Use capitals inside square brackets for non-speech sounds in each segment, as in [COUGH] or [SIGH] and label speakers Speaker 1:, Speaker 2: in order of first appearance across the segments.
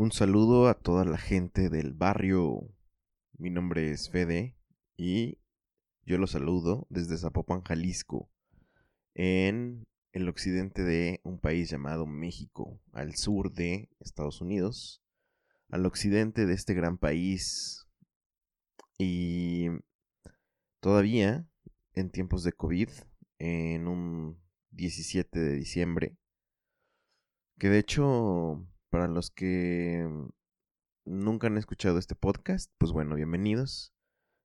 Speaker 1: Un saludo a toda la gente del barrio. Mi nombre es Fede y yo los saludo desde Zapopan, Jalisco, en el occidente de un país llamado México, al sur de Estados Unidos, al occidente de este gran país y todavía en tiempos de COVID, en un 17 de diciembre, que de hecho para los que nunca han escuchado este podcast, pues bueno, bienvenidos.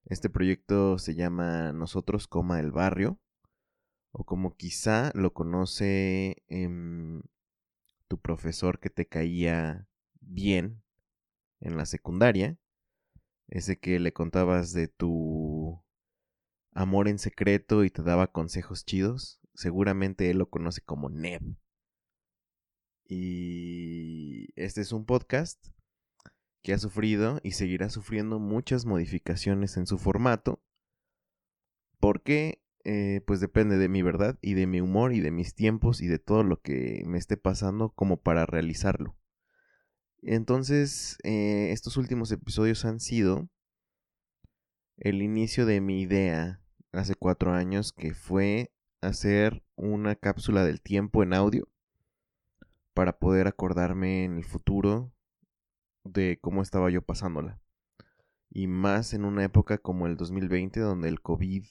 Speaker 1: Este proyecto se llama Nosotros, coma el barrio, o como quizá lo conoce em, tu profesor que te caía bien en la secundaria, ese que le contabas de tu amor en secreto y te daba consejos chidos, seguramente él lo conoce como Neb. Y este es un podcast que ha sufrido y seguirá sufriendo muchas modificaciones en su formato. Porque, eh, pues depende de mi verdad y de mi humor y de mis tiempos y de todo lo que me esté pasando como para realizarlo. Entonces, eh, estos últimos episodios han sido el inicio de mi idea hace cuatro años que fue hacer una cápsula del tiempo en audio para poder acordarme en el futuro de cómo estaba yo pasándola. Y más en una época como el 2020 donde el COVID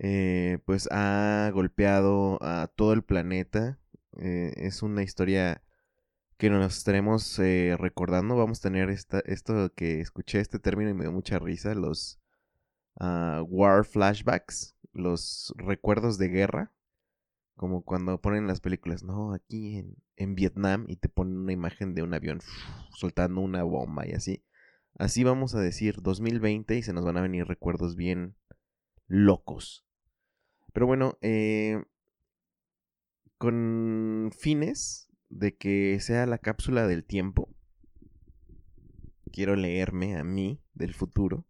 Speaker 1: eh, pues ha golpeado a todo el planeta. Eh, es una historia que nos estaremos eh, recordando. Vamos a tener esta, esto que escuché este término y me dio mucha risa, los ah, war flashbacks, los recuerdos de guerra. Como cuando ponen las películas, no, aquí en, en Vietnam y te ponen una imagen de un avión [SNIFFS] soltando una bomba y así. Así vamos a decir 2020 y se nos van a venir recuerdos bien locos. Pero bueno, eh, con fines de que sea la cápsula del tiempo, quiero leerme a mí del futuro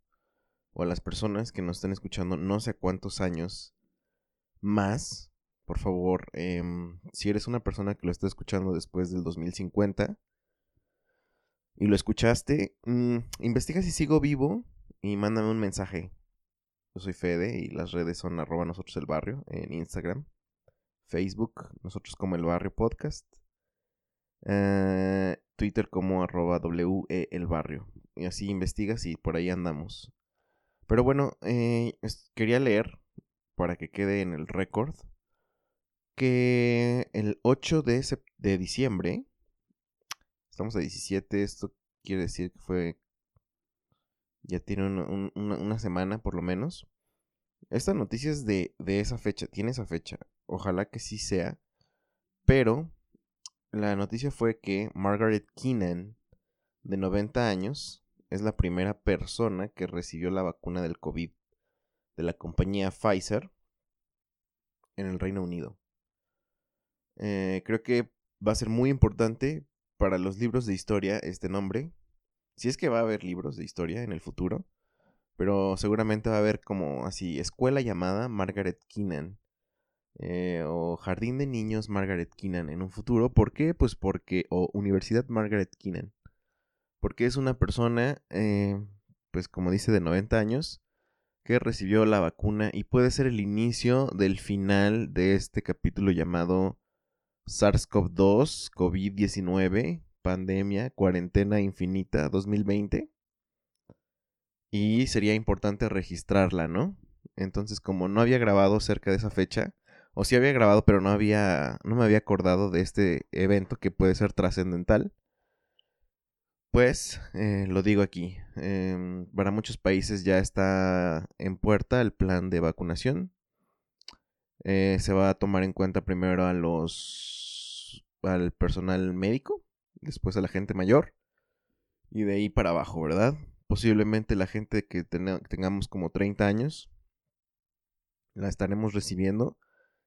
Speaker 1: o a las personas que nos están escuchando no sé cuántos años más por favor, em, si eres una persona que lo está escuchando después del 2050 y lo escuchaste, mm, investiga si sigo vivo y mándame un mensaje. Yo soy Fede y las redes son arroba nosotros el barrio en Instagram, Facebook, nosotros como el barrio podcast, eh, Twitter como arroba WE el barrio. Y así investigas y por ahí andamos. Pero bueno, eh, quería leer para que quede en el récord que el 8 de, de diciembre, estamos a 17, esto quiere decir que fue, ya tiene una, semana por lo menos. Esta noticia es de, de esa fecha, tiene esa fecha, ojalá que sí sea, pero la noticia fue que Margaret Keenan, de 90 años, es la primera persona que recibió la vacuna del COVID de la compañía Pfizer en el Reino Unido. Eh, creo que va a ser muy importante para los libros de historia este nombre. Si es que va a haber libros de historia en el futuro. Pero seguramente va a haber como así, escuela llamada Margaret Keenan. Eh, o Jardín de Niños Margaret Keenan en un futuro. ¿Por qué? Pues porque, o Universidad Margaret Keenan. Porque es una persona, eh, pues como dice, de 90 años, que recibió la vacuna y puede ser el inicio del final de este capítulo llamado SARS-CoV-2, COVID-19, pandemia, cuarentena infinita 2020. Y sería importante registrarla, ¿no? Entonces, como no había grabado cerca de esa fecha, o sí había grabado, pero no había, no me había acordado de este evento que puede ser trascendental, pues eh, lo digo aquí. Em, para muchos países ya está en puerta el plan de vacunación. Eh, se va a tomar en cuenta primero a los al personal médico, después a la gente mayor y de ahí para abajo, ¿verdad? Posiblemente la gente que tengamos como 30 años la estaremos recibiendo,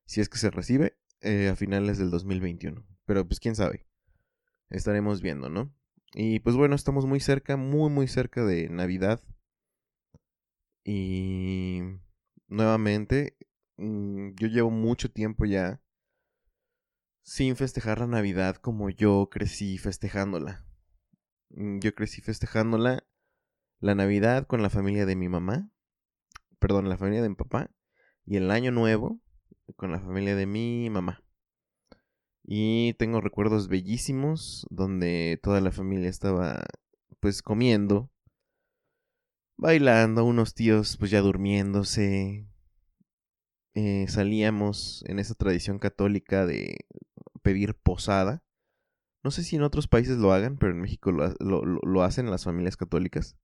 Speaker 1: si es que se recibe, eh, a finales del 2021. Pero pues quién sabe. Estaremos viendo, ¿no? Y pues bueno, estamos muy cerca, muy muy cerca de Navidad. Y nuevamente, mm, yo llevo mucho tiempo ya sin festejar la Navidad como yo crecí festejándola. Mm, yo crecí festejándola la Navidad con la familia de mi mamá, perdón, la familia de mi papá, y el Año Nuevo con la familia de mi mamá. Y tengo recuerdos bellísimos donde toda la familia estaba pues comiendo, bailando, unos tíos pues ya durmiéndose. Eh, salíamos en esa tradición católica de pedir posada. No sé si en otros países lo hagan, pero en México lo, lo hacen las familias católicas.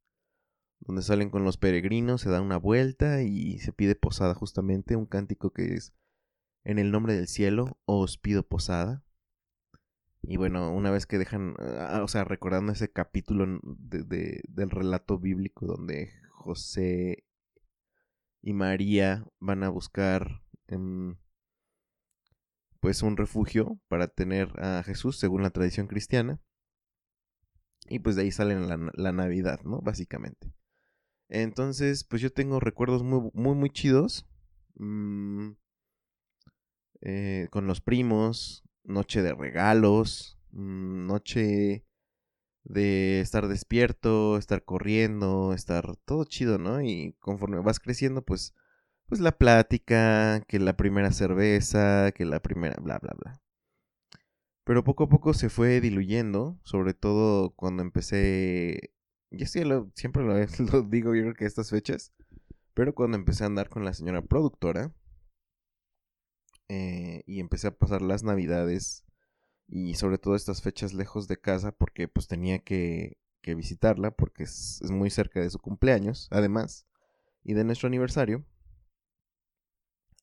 Speaker 1: Donde salen con los peregrinos, se da una vuelta y se pide posada justamente, un cántico que es en el nombre del cielo os pido posada. Y bueno, una vez que dejan, ah, o sea, recordando ese capítulo de, del relato bíblico donde José y María van a buscar em, pues un refugio para tener a Jesús según la tradición cristiana. Y pues de ahí sale la, Navidad, ¿no? Básicamente. Entonces, pues yo tengo recuerdos muy, muy, muy chidos. Mm, eh, con los primos, noche de regalos, mm, noche de estar despierto, estar corriendo, estar todo chido, ¿no? Y conforme vas creciendo, pues, pues la plática, que la primera cerveza, que la primera, bla, bla, bla. Pero poco a poco se fue diluyendo, sobre todo cuando empecé, ya siempre lo, [LAUGHS] lo digo yo creo que estas fechas, pero cuando empecé a andar con la señora productora, eh, y empecé a pasar las navidades y sobre todo estas fechas lejos de casa porque pues tenía que, que visitarla porque es, muy cerca de su cumpleaños además y de nuestro aniversario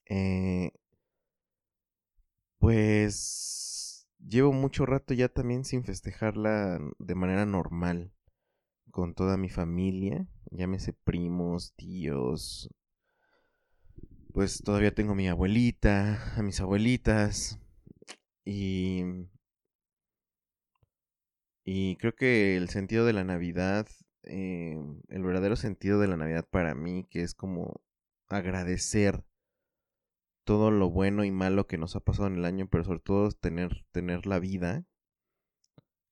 Speaker 1: eh, pues llevo mucho rato ya también sin festejarla de manera normal con toda mi familia llámese primos tíos pues todavía tengo a mi abuelita, a mis abuelitas y y creo que el sentido de la Navidad, eh, el verdadero sentido de la Navidad para mí, que es como agradecer todo lo bueno y malo que nos ha pasado en el año, pero sobre todo tener, tener la vida,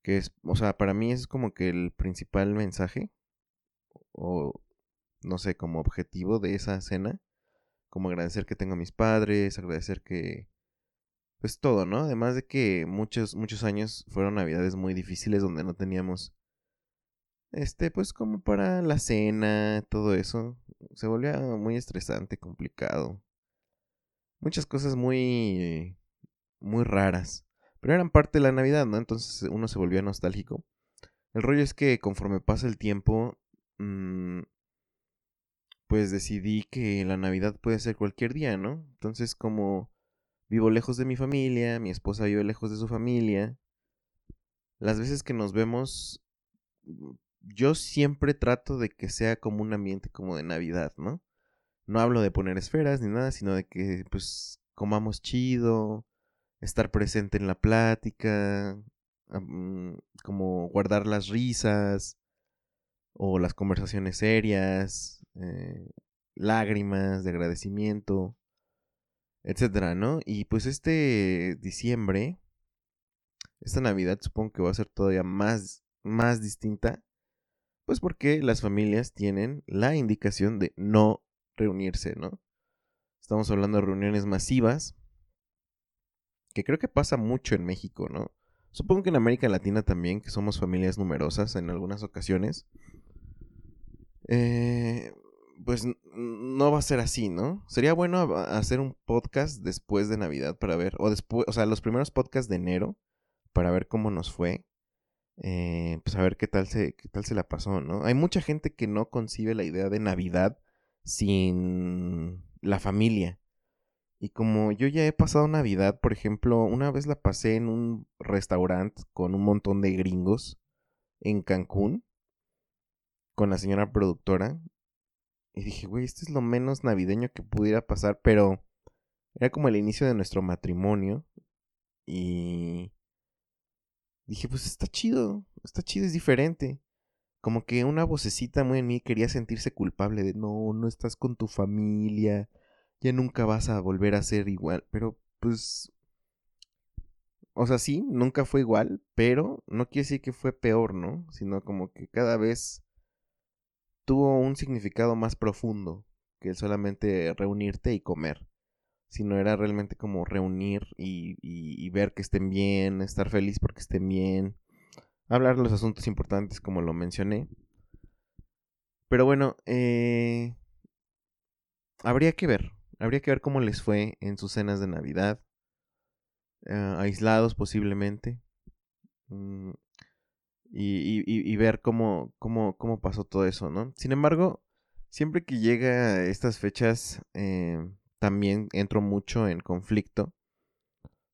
Speaker 1: que es, o sea, para mí es como que el principal mensaje, o no sé, como objetivo de esa cena, como agradecer que tengo a mis padres, agradecer que pues todo, ¿no? Además de que muchos muchos años fueron navidades muy difíciles donde no teníamos este pues como para la cena, todo eso, se volvía muy estresante, complicado. Muchas cosas muy muy raras, pero eran parte de la Navidad, ¿no? Entonces uno se volvía nostálgico. El rollo es que conforme pasa el tiempo, mmm, pues decidí que la Navidad puede ser cualquier día, ¿no? Entonces como vivo lejos de mi familia, mi esposa vive lejos de su familia, las veces que nos vemos, mm, yo siempre trato de que sea como un ambiente como de Navidad, ¿no? No hablo de poner esferas ni nada, sino de que pues comamos chido, estar presente en la plática, como guardar las risas o las conversaciones serias, eh, lágrimas de agradecimiento, etcétera, ¿no? Y pues este diciembre, esta Navidad supongo que va a ser todavía más, más distinta, pues porque las familias tienen la indicación de no reunirse, ¿no? Estamos hablando de reuniones masivas, que creo que pasa mucho en México, ¿no? Supongo que en América Latina también, que somos familias numerosas en algunas ocasiones. Eh, pues no va a ser así, ¿no? Sería bueno hacer un podcast después de Navidad para ver, o después, o sea, los primeros podcasts de enero para ver cómo nos fue. Eh, pues a ver qué tal se, qué tal se la pasó, ¿no? Hay mucha gente que no concibe la idea de Navidad sin la familia. Y como yo ya he pasado Navidad, por ejemplo, una vez la pasé en un restaurante con un montón de gringos en Cancún, con la señora productora, y dije, güey, esto es lo menos navideño que pudiera pasar, pero era como el inicio de nuestro matrimonio. Y dije, pues está chido, está chido, es diferente. Como que una vocecita muy en mí quería sentirse culpable de, no, no estás con tu familia, ya nunca vas a volver a ser igual. Pero pues... O sea, sí, nunca fue igual, pero no quiere decir que fue peor, ¿no? Sino como que cada vez tuvo un significado más profundo que solamente reunirte y comer, sino era realmente como reunir y, ver que estén bien, estar feliz porque estén bien, hablar los asuntos importantes como lo mencioné. Pero bueno, eh, habría que ver, habría que ver cómo les fue en sus cenas de Navidad, eh, aislados posiblemente. Mm, y, ver cómo, cómo, cómo pasó todo eso, ¿no? Sin embargo, siempre que llega estas fechas, eh, también entro mucho en conflicto.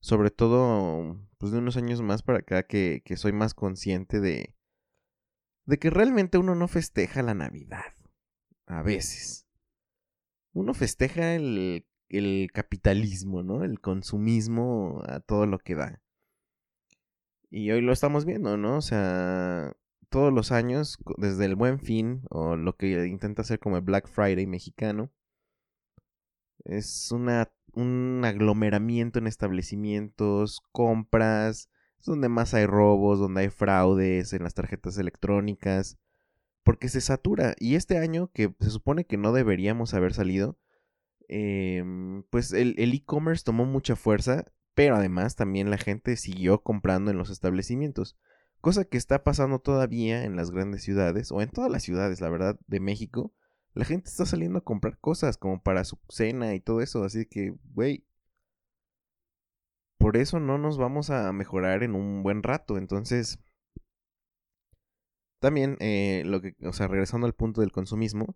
Speaker 1: Sobre todo, pues de unos años más para acá, que, que soy más consciente de, de que realmente uno no festeja la Navidad. A veces. Uno festeja el, el capitalismo, ¿no? El consumismo a todo lo que da. Y hoy lo estamos viendo, ¿no? O sea, todos los años, desde el Buen Fin, o lo que intenta hacer como el Black Friday mexicano, es una, un aglomeramiento en establecimientos, compras, es donde más hay robos, donde hay fraudes en las tarjetas electrónicas, porque se satura. Y este año, que se supone que no deberíamos haber salido, em, pues el e-commerce tomó mucha fuerza pero además también la gente siguió comprando en los establecimientos, cosa que está pasando todavía en las grandes ciudades, o en todas las ciudades, la verdad, de México. La gente está saliendo a comprar cosas como para su cena y todo eso, así que, güey, por eso no nos vamos a mejorar en un buen rato, entonces... También, eh, lo que, o sea, regresando al punto del consumismo,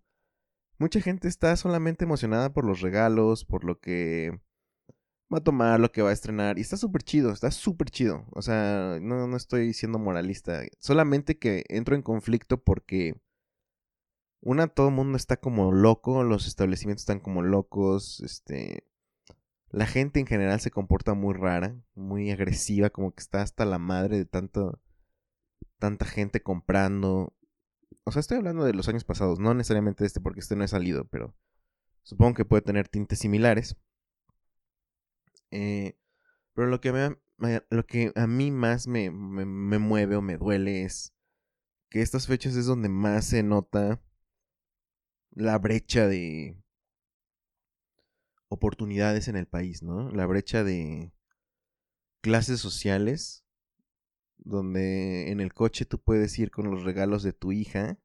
Speaker 1: mucha gente está solamente emocionada por los regalos, por lo que va a tomar, lo que va a estrenar. Y está súper chido, está súper chido. O sea, no, no estoy siendo moralista. Solamente que entro en conflicto porque... Una, todo el mundo está como loco, los establecimientos están como locos, este... La gente en general se comporta muy rara, muy agresiva, como que está hasta la madre de tanto... Tanta gente comprando. O sea, estoy hablando de los años pasados, no necesariamente de este porque este no ha salido, pero supongo que puede tener tintes similares. Eh, pero lo que, lo que a mí más me, me, mueve o me duele es que estas fechas es donde más se nota la brecha de oportunidades en el país, ¿no? La brecha de clases sociales, donde en el coche tú puedes ir con los regalos de tu hija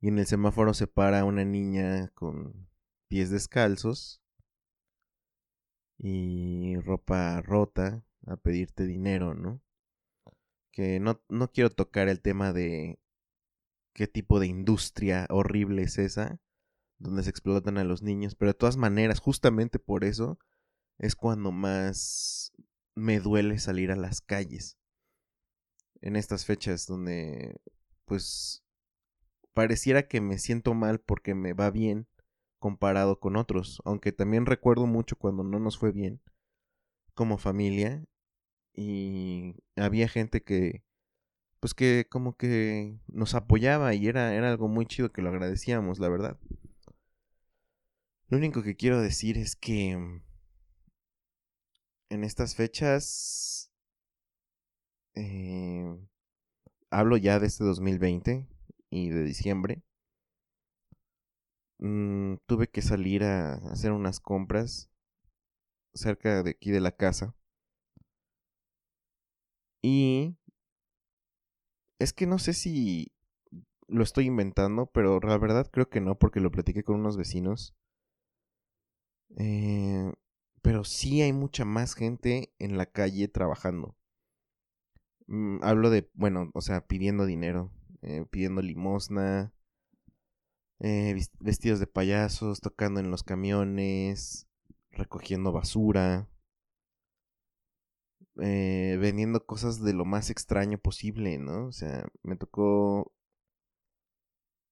Speaker 1: y en el semáforo se para una niña con pies descalzos y ropa rota a pedirte dinero, ¿no? Que no, no quiero tocar el tema de qué tipo de industria horrible es esa, donde se explotan a los niños, pero de todas maneras, justamente por eso es cuando más me duele salir a las calles. En estas fechas donde, pues, pareciera que me siento mal porque me va bien, comparado con otros, aunque también recuerdo mucho cuando no nos fue bien como familia y había gente que pues que como que nos apoyaba y era, era algo muy chido que lo agradecíamos, la verdad. Lo único que quiero decir es que en estas fechas eh, hablo ya de este 2020 y de diciembre mm, tuve que salir a hacer unas compras cerca de aquí de la casa. Y es que no sé si lo estoy inventando, pero la verdad creo que no, porque lo platiqué con unos vecinos. Eh, pero sí hay mucha más gente en la calle trabajando. Mm, hablo de, bueno, o sea, pidiendo dinero, eh, pidiendo limosna, eh, vestidos de payasos, tocando en los camiones, recogiendo basura, eh, vendiendo cosas de lo más extraño posible, ¿no? O sea, me tocó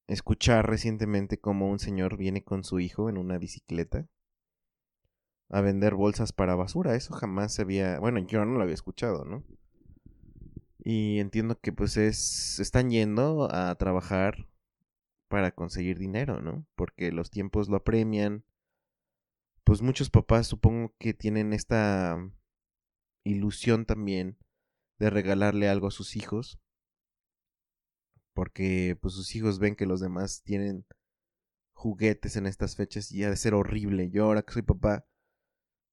Speaker 1: escuchar recientemente cómo un señor viene con su hijo en una bicicleta a vender bolsas para basura. Eso jamás se había, bueno, yo no lo había escuchado, ¿no? Y entiendo que pues es están yendo a trabajar para conseguir dinero, ¿no? Porque los tiempos lo apremian. Pues muchos papás supongo que tienen esta ilusión también de regalarle algo a sus hijos. Porque pues sus hijos ven que los demás tienen juguetes en estas fechas y ha de ser horrible. Yo ahora que soy papá,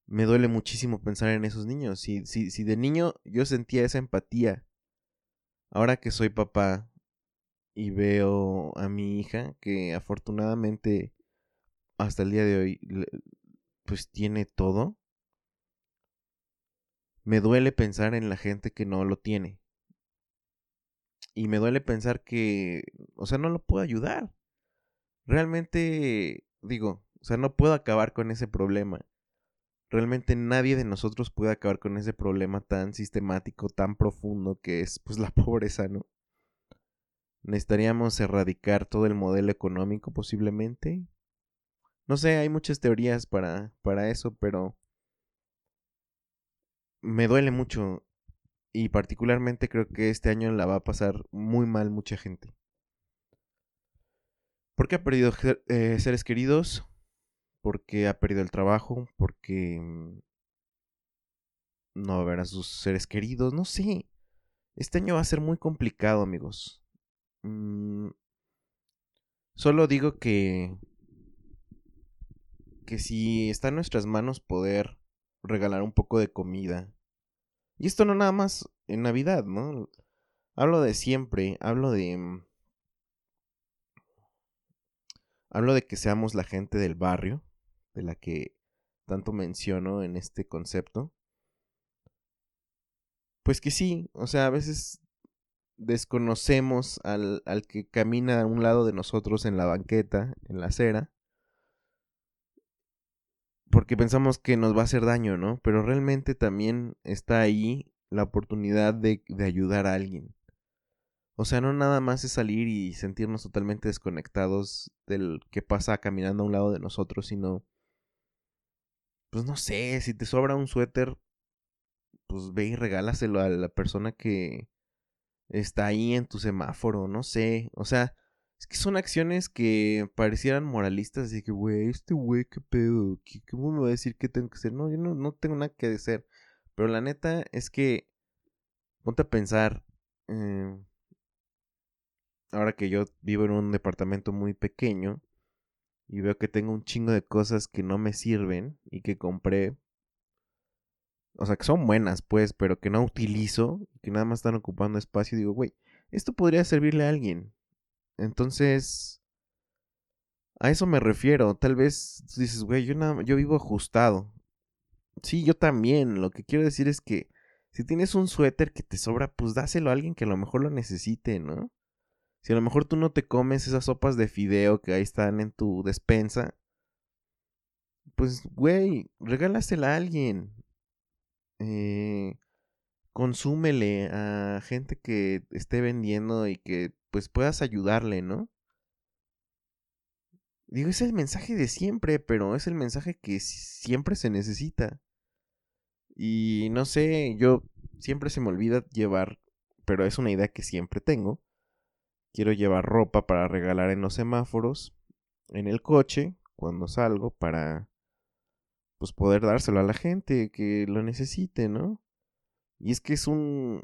Speaker 1: me duele muchísimo pensar en esos niños. Si, si, si de niño yo sentía esa empatía, ahora que soy papá y veo a mi hija que afortunadamente hasta el día de hoy pues tiene todo, me duele pensar en la gente que no lo tiene. Y me duele pensar que, o sea, no lo puedo ayudar. Realmente, digo, o sea, no puedo acabar con ese problema. Realmente nadie de nosotros puede acabar con ese problema tan sistemático, tan profundo que es pues la [LAUGHS] pobreza, ¿no? Necesitaríamos erradicar todo el modelo económico posiblemente. No sé, hay muchas teorías para, para eso, pero me duele mucho y particularmente creo que este año la va a pasar muy mal mucha gente. Porque ha perdido eh, seres queridos, porque ha perdido el trabajo, porque mm, no va a ver a sus seres queridos, no sé. Este año va a ser muy complicado, amigos. Mm, solo digo que que si está en nuestras manos poder regalar un poco de comida. Y esto no nada más en Navidad, ¿no? Hablo de siempre, hablo de mm, hablo de que seamos la gente del barrio, de la que tanto menciono en este concepto. Pues que sí, o sea, a veces desconocemos al, al que camina a un lado de nosotros en la banqueta, en la acera, porque pensamos que nos va a hacer daño, ¿no? Pero realmente también está ahí la oportunidad de, de, ayudar a alguien. O sea, no nada más es salir y sentirnos totalmente desconectados del que pasa caminando a un lado de nosotros, sino pues no sé, si te sobra un suéter, pues ve y regálaselo a la persona que está ahí en tu semáforo, no sé, o sea, es que son acciones que parecieran moralistas, así que, güey, este güey, qué pedo, ¿cómo me va a decir qué tengo que hacer? No, yo no, no tengo nada que hacer, pero la neta es que, ponte a pensar, eh, ahora que yo vivo en un departamento muy pequeño, y veo que tengo un chingo de cosas que no me sirven y que compré. O sea, que son buenas, pues, pero que no utilizo, que nada más están ocupando espacio. Digo, güey, esto podría servirle a alguien. Entonces, a eso me refiero. Tal vez dices, güey, yo, yo vivo ajustado. Sí, yo también. Lo que quiero decir es que si tienes un suéter que te sobra, pues dáselo a alguien que a lo mejor lo necesite, ¿no? Si a lo mejor tú no te comes esas sopas de fideo que ahí están en tu despensa, pues, güey, regálasela a alguien. Eh, consúmele a gente que esté vendiendo y que pues puedas ayudarle, ¿no? Digo, es el mensaje de siempre, pero es el mensaje que siempre se necesita. Y no sé, yo siempre se me olvida llevar, pero es una idea que siempre tengo Quiero llevar ropa para regalar en los semáforos, en el coche, cuando salgo, para pues poder dárselo a la gente que lo necesite, ¿no? Y es que es un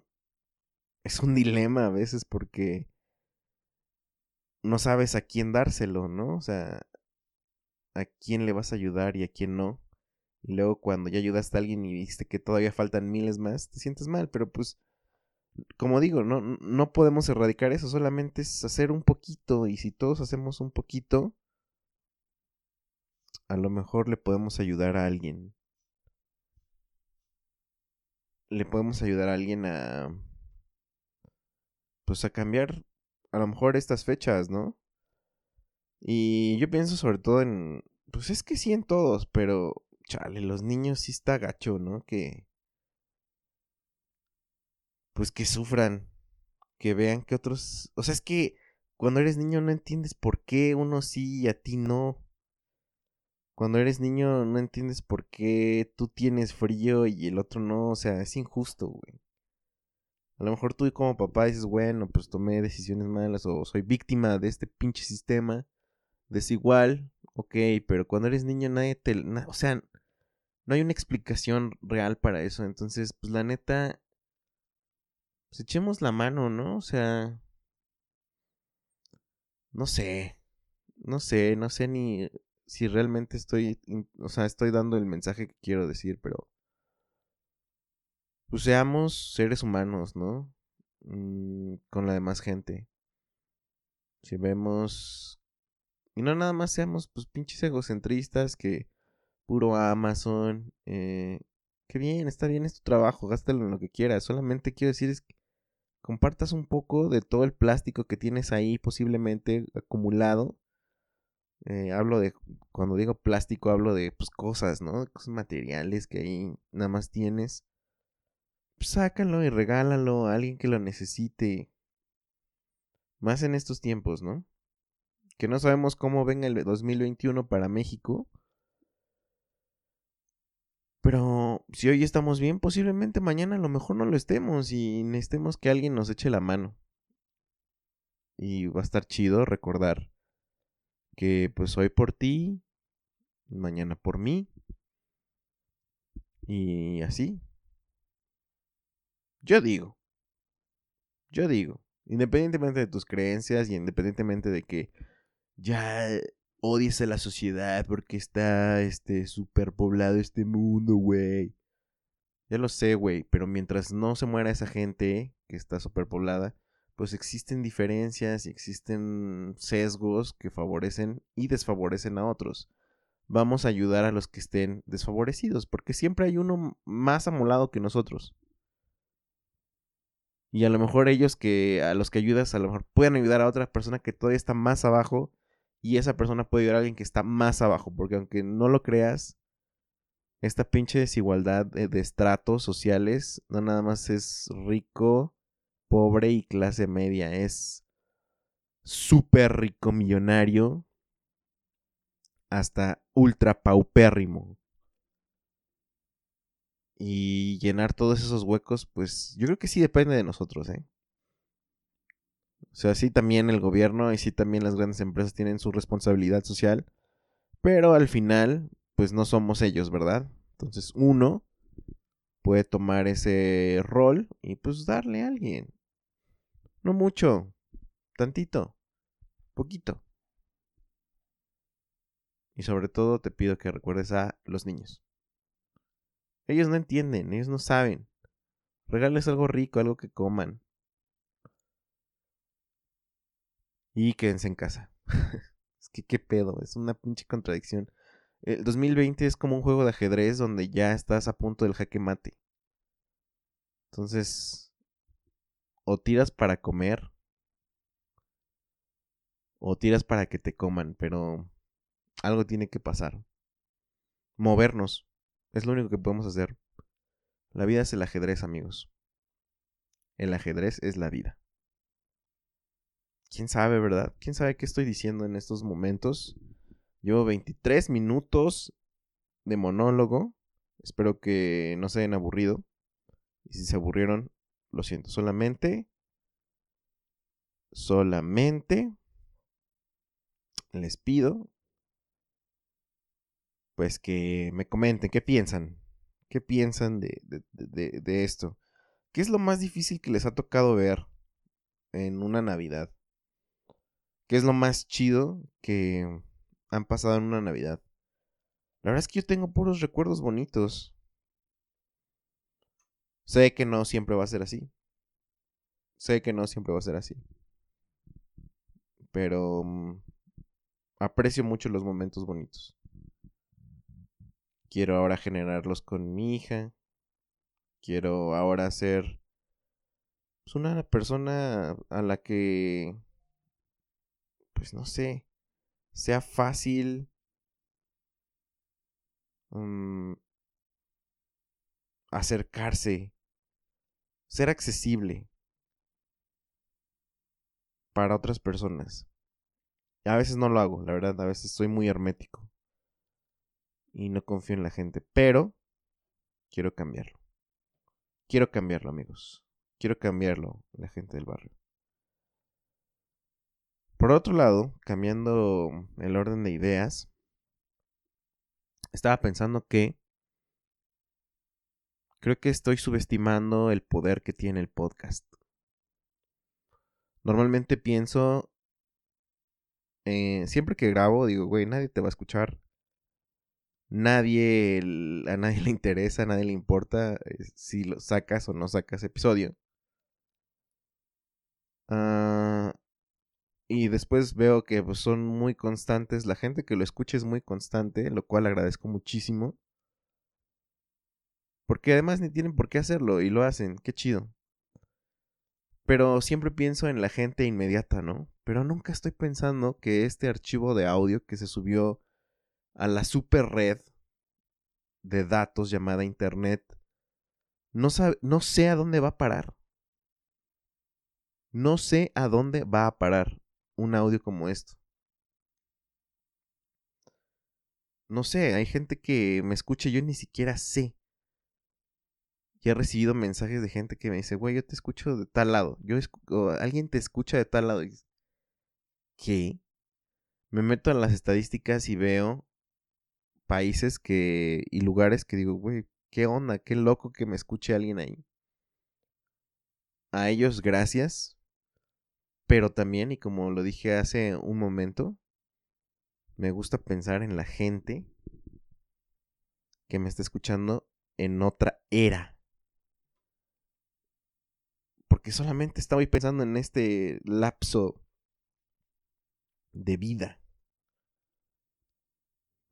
Speaker 1: es un dilema a veces porque no sabes a quién dárselo, ¿no? O sea, a quién le vas a ayudar y a quién no. Y luego cuando ya ayudaste a alguien y viste que todavía faltan miles más, te sientes mal, pero pues, como digo, no, no podemos erradicar eso, solamente es hacer un poquito y si todos hacemos un poquito, a lo mejor le podemos ayudar a alguien. Le podemos ayudar a alguien a... Pues a cambiar a lo mejor estas fechas, ¿no? Y yo pienso sobre todo en... Pues es que sí en todos, pero... Chale, los niños sí está gacho, ¿no? Que... Pues que sufran. Que vean que otros... O sea, es que cuando eres niño no entiendes por qué uno sí y a ti no. Cuando eres niño no entiendes por qué tú tienes frío y el otro no. O sea, es injusto, güey. A lo mejor tú como papá dices, bueno, pues tomé decisiones malas o soy víctima de este pinche sistema desigual. Ok, pero cuando eres niño nadie te... o sea, no hay una explicación real para eso. Entonces, pues la neta... Pues echemos la mano, ¿no? O sea... No sé. No sé, no sé ni si realmente estoy, o sea, estoy dando el mensaje que quiero decir, pero pues seamos seres humanos, ¿no? Mm, con la demás gente. Si vemos y no nada más seamos pues pinches egocentristas que puro Amazon, eh, que bien, está bien es tu trabajo, gástalo en lo que quieras. Solamente quiero decir es que compartas un poco de todo el plástico que tienes ahí posiblemente acumulado eh, hablo de, cuando digo plástico, hablo de pues, cosas, ¿no? Cosas materiales que ahí nada más tienes. Pues, sácalo y regálalo a alguien que lo necesite. Más en estos tiempos, ¿no? Que no sabemos cómo venga el 2021 para México. Pero si hoy estamos bien, posiblemente mañana a lo mejor no lo estemos y necesitemos que alguien nos eche la mano. Y va a estar chido recordar que pues hoy por ti, mañana por mí. Y así. Yo digo. Yo digo. Independientemente de tus creencias y independientemente de que ya odies a la sociedad porque está este superpoblado este mundo, güey. Ya lo sé, güey, pero mientras no se muera esa gente que está superpoblada, pues existen diferencias y existen sesgos que favorecen y desfavorecen a otros. Vamos a ayudar a los que estén desfavorecidos, porque siempre hay uno más amolado que nosotros. Y a lo mejor ellos que a los que ayudas, a lo mejor pueden ayudar a otra persona que todavía está más abajo. Y esa persona puede ayudar a alguien que está más abajo. Porque aunque no lo creas, esta pinche desigualdad de, estratos sociales no nada más es rico pobre y clase media. Es súper rico millonario hasta ultra paupérrimo. Y llenar todos esos huecos, pues yo creo que sí depende de nosotros, ¿eh? O sea, sí también el gobierno y sí también las grandes empresas tienen su responsabilidad social, pero al final, pues no somos ellos, ¿verdad? Entonces uno puede tomar ese rol y pues darle a alguien. No mucho, tantito, poquito. Y sobre todo te pido que recuerdes a los niños. Ellos no entienden, ellos no saben. Regales algo rico, algo que coman. Y quédense en casa. [LAUGHS] es que qué pedo, es una pinche contradicción. El 2020 es como un juego de ajedrez donde ya estás a punto del jaque mate. Entonces, o tiras para comer o tiras para que te coman, pero algo tiene que pasar. Movernos. Es lo único que podemos hacer. La vida es el ajedrez, amigos. El ajedrez es la vida. ¿Quién sabe, verdad? ¿Quién sabe qué estoy diciendo en estos momentos? Llevo 23 minutos de monólogo. Espero que no se hayan aburrido. Y si se aburrieron, lo siento, solamente, solamente les pido, pues que me comenten qué piensan, qué piensan de, de, de, esto. ¿Qué es lo más difícil que les ha tocado ver en una Navidad? ¿Qué es lo más chido que han pasado en una Navidad. La verdad es que yo tengo puros recuerdos bonitos. Sé que no siempre va a ser así. Sé que no siempre va a ser así. Pero mm, aprecio mucho los momentos bonitos. Quiero ahora generarlos con mi hija. Quiero ahora ser pues, una persona a la que, pues no sé, sea fácil mm, acercarse, ser accesible para otras personas. A veces no lo hago, la verdad, a veces soy muy hermético y no confío en la gente, pero quiero cambiarlo. Quiero cambiarlo, amigos. Quiero cambiarlo, la gente del barrio. Por otro lado, cambiando el orden de ideas, estaba pensando que creo que estoy subestimando el poder que tiene el podcast. Normalmente pienso, eh, siempre que grabo, digo, güey, nadie te va a escuchar nadie, a nadie [LAUGHS] le interesa, a nadie le importa eh, si lo sacas o no sacas episodio. Ah, y después veo que pues, son muy constantes, la gente que lo escucha es muy constante, lo cual agradezco muchísimo. Porque además ni tienen por qué hacerlo y lo hacen, qué chido. Pero siempre pienso en la gente inmediata, ¿no? Pero nunca estoy pensando que este archivo de audio que se subió a la super red de datos llamada Internet, no, no sé a dónde va a parar. No sé a dónde va a parar un audio como esto. No sé, hay gente que me escucha y yo ni siquiera sé. Y he recibido mensajes de gente que me dice, güey, yo te escucho de tal lado. Yo alguien te escucha de tal lado. ¿Qué? Me meto en las estadísticas y veo países que y lugares que digo, güey, qué onda, qué loco que me escuche alguien ahí. A ellos gracias, pero también, y como lo dije hace un momento, me gusta pensar en la gente que me está escuchando en otra era. Porque solamente estaba pensando en este lapso de vida.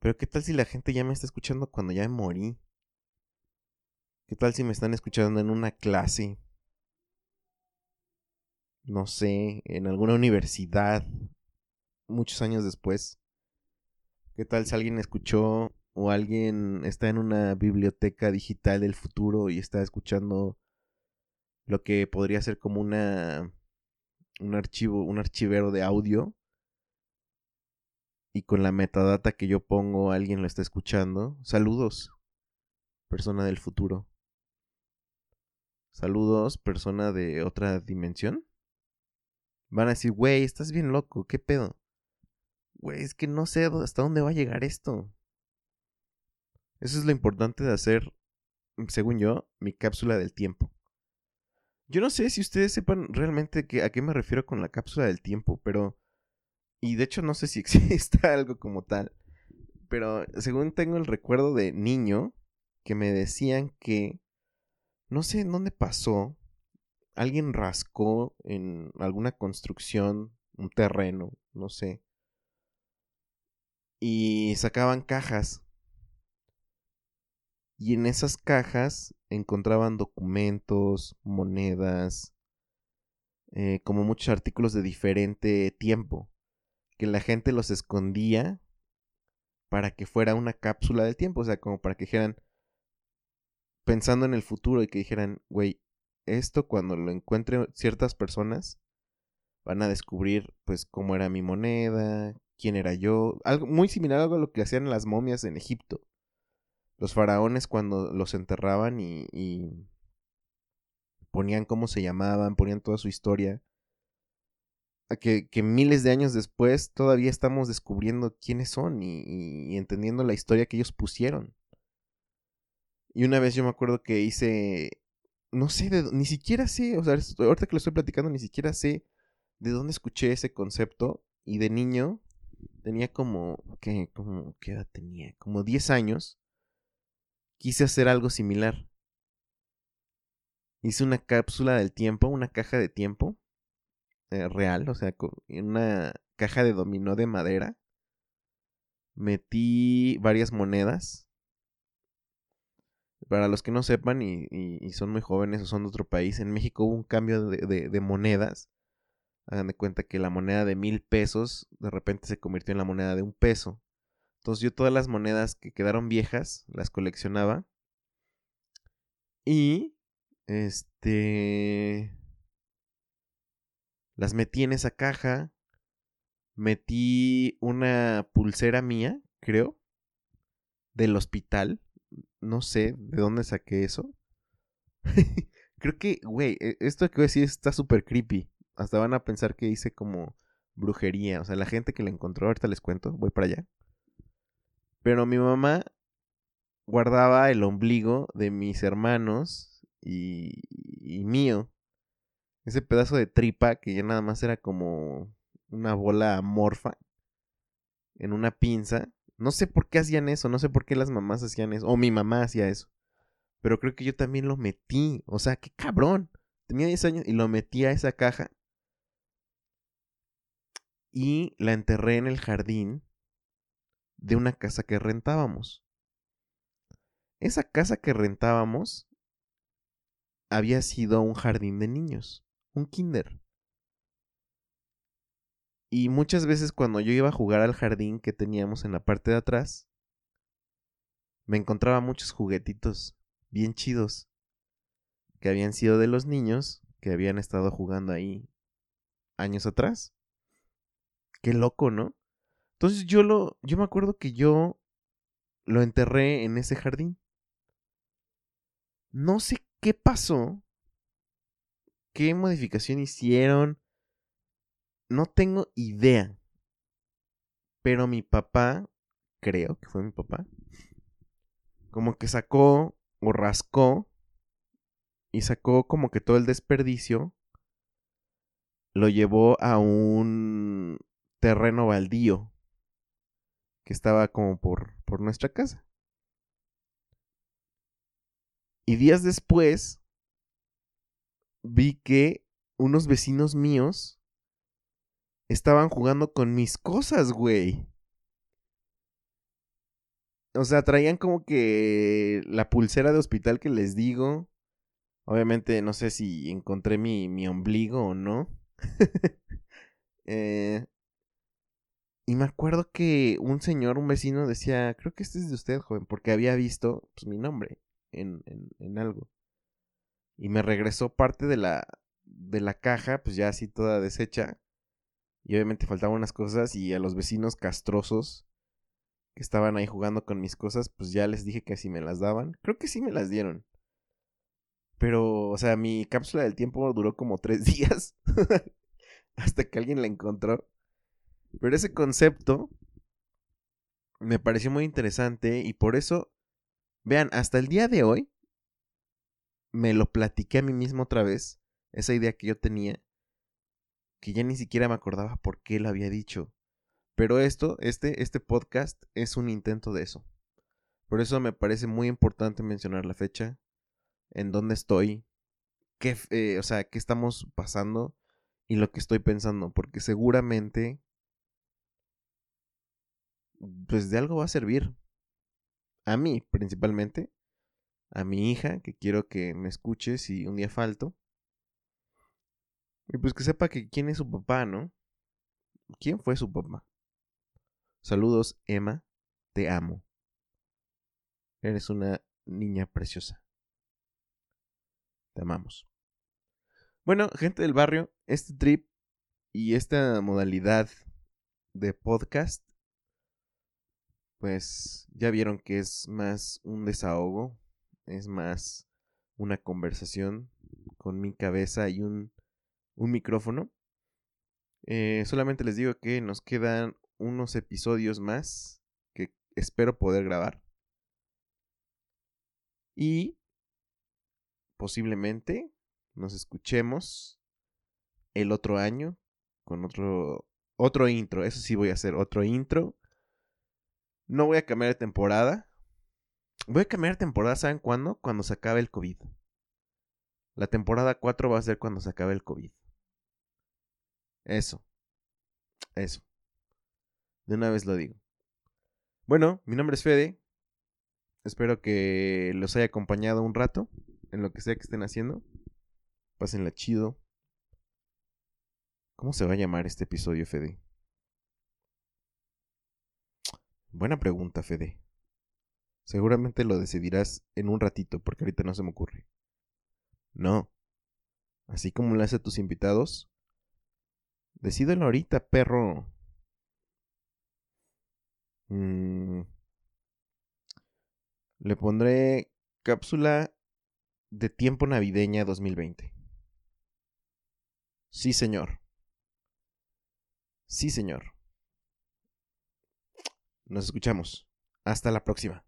Speaker 1: Pero ¿qué tal si la gente ya me está escuchando cuando ya morí? ¿Qué tal si me están escuchando en una clase? No sé, en alguna universidad, muchos años después. ¿Qué tal si alguien escuchó o alguien está en una biblioteca digital del futuro y está escuchando lo que podría ser como una un archivo, un archivero de audio y con la metadata que yo pongo alguien lo está escuchando. Saludos, persona del futuro. Saludos, persona de otra dimensión. Van a decir, güey, estás bien loco, ¿qué pedo? Güey, es que no sé hasta dónde va a llegar esto. Eso es lo importante de hacer, según yo, mi cápsula del tiempo. Yo no sé si ustedes sepan realmente a qué me refiero con la cápsula del tiempo, pero y de hecho no sé si [LAUGHS] existe algo como tal. Pero según tengo el recuerdo de niño, que me decían que, no sé en dónde pasó, alguien rascó en alguna construcción, un terreno, no sé. Y sacaban cajas. Y en esas cajas encontraban documentos, monedas, eh, como muchos artículos de diferente tiempo que la gente los escondía para que fuera una cápsula del tiempo, o sea, como para que dijeran, pensando en el futuro y que dijeran, güey, esto cuando lo encuentren ciertas personas, van a descubrir pues cómo era mi moneda, quién era yo, algo muy similar a lo que hacían las momias en Egipto. Los faraones cuando los enterraban y, y ponían cómo se llamaban, ponían toda su historia que, miles de años después todavía estamos descubriendo quiénes son y, entendiendo la historia que ellos pusieron. Y una vez yo me acuerdo que hice, no sé, ni siquiera sé, o sea, ahorita que lo estoy platicando, ni siquiera sé de dónde escuché ese concepto. Y de niño tenía como, ¿qué? Como, ¿qué edad tenía? Como 10 años, quise hacer algo similar. Hice una cápsula del tiempo, una caja de tiempo eh, real, o sea, una caja de dominó de madera. Metí varias monedas. Para los que no sepan y, son muy jóvenes o son de otro país, en México hubo un cambio de, de monedas Hagan de cuenta que la moneda de mil pesos de repente se convirtió en la moneda de un peso. Entonces yo todas las monedas que quedaron viejas las coleccionaba. Y este las metí en esa caja. Metí una pulsera mía, creo, del hospital. No sé de dónde saqué eso. [LAUGHS] creo que, güey, e, esto que voy a decir está súper creepy. Hasta van a pensar que hice como brujería. O sea, la gente que la encontró, ahorita les cuento, voy para allá. Pero mi mamá guardaba el ombligo de mis hermanos y, y mío. Ese pedazo de tripa que ya nada más era como una bola amorfa en una pinza. No sé por qué hacían eso, no sé por qué las mamás hacían eso, o mi mamá hacía eso. Pero creo que yo también lo metí. O sea, qué cabrón. Tenía 10 años y lo metí a esa caja y la enterré en el jardín de una casa que rentábamos. Esa casa que rentábamos había sido un jardín de niños, un kinder. Y muchas veces cuando yo iba a jugar al jardín que teníamos en la parte de atrás, me encontraba muchos juguetitos bien chidos que habían sido de los niños que habían estado jugando ahí años atrás. Qué loco, ¿no? Entonces yo lo, yo me acuerdo que yo lo enterré en ese jardín. No sé qué pasó, qué modificación hicieron, no tengo idea. Pero mi papá, creo que fue mi papá, como que sacó o rascó y sacó como que todo el desperdicio, lo llevó a un terreno baldío que estaba como por, por nuestra casa. Y días después vi que unos vecinos míos estaban jugando con mis cosas, güey. O sea, traían como que la pulsera de hospital que les digo. Obviamente no sé si encontré mi, mi ombligo o no. [LAUGHS] eh, y me acuerdo que un señor, un vecino, decía, creo que este es de usted, joven, porque había visto pues, mi nombre en, en, en algo. Y me regresó parte de la, de la caja, pues ya así toda deshecha. Y obviamente faltaban unas cosas y a los vecinos castrosos que estaban ahí jugando con mis cosas, pues ya les dije que si me las daban. Creo que sí me las dieron. Pero, o sea, mi cápsula del tiempo duró como tres [LAUGHS] días. hasta que alguien la encontró. Pero ese concepto me pareció muy interesante y por eso, vean, hasta el día de hoy me lo platiqué a mí mismo otra vez, esa idea que yo tenía, que ya ni siquiera me acordaba por qué lo había dicho. Pero esto, este, este podcast es un intento de eso. Por eso me parece muy importante mencionar la fecha, en dónde estoy, qué, eh, o sea, qué estamos pasando y lo que estoy pensando, porque seguramente pues de algo va a servir. A mí, principalmente. A mi hija, que quiero que me escuche si un día falto. Y pues que sepa que quién es su papá, ¿no? ¿Quién fue su papá? Saludos, Emma. Te amo. Eres una niña preciosa. Te amamos. Bueno, gente del barrio, este trip y esta modalidad de podcast pues ya vieron que es más un desahogo, es más una conversación con mi cabeza y un, un micrófono. Eh, solamente les digo que nos quedan unos episodios más que espero poder grabar. Y posiblemente nos escuchemos el otro año con otro otro intro, eso sí voy a hacer, otro intro. No voy a cambiar de temporada. Voy a cambiar temporada, ¿saben cuándo? Cuando se acabe el COVID. La temporada 4 va a ser cuando se acabe el COVID. Eso. Eso. De una vez lo digo. Bueno, mi nombre es Fede. Espero que los haya acompañado un rato en lo que sea que estén haciendo. Pásenla chido. ¿Cómo se va a llamar este episodio, Fede? Buena pregunta, Fede. Seguramente lo decidirás en un ratito, porque ahorita no se me ocurre. No. Así como lo hace tus invitados. Decídelo ahorita, perro. Mm. Le pondré cápsula de tiempo navideña 2020. Sí, señor. Sí, señor. Nos escuchamos. Hasta la próxima.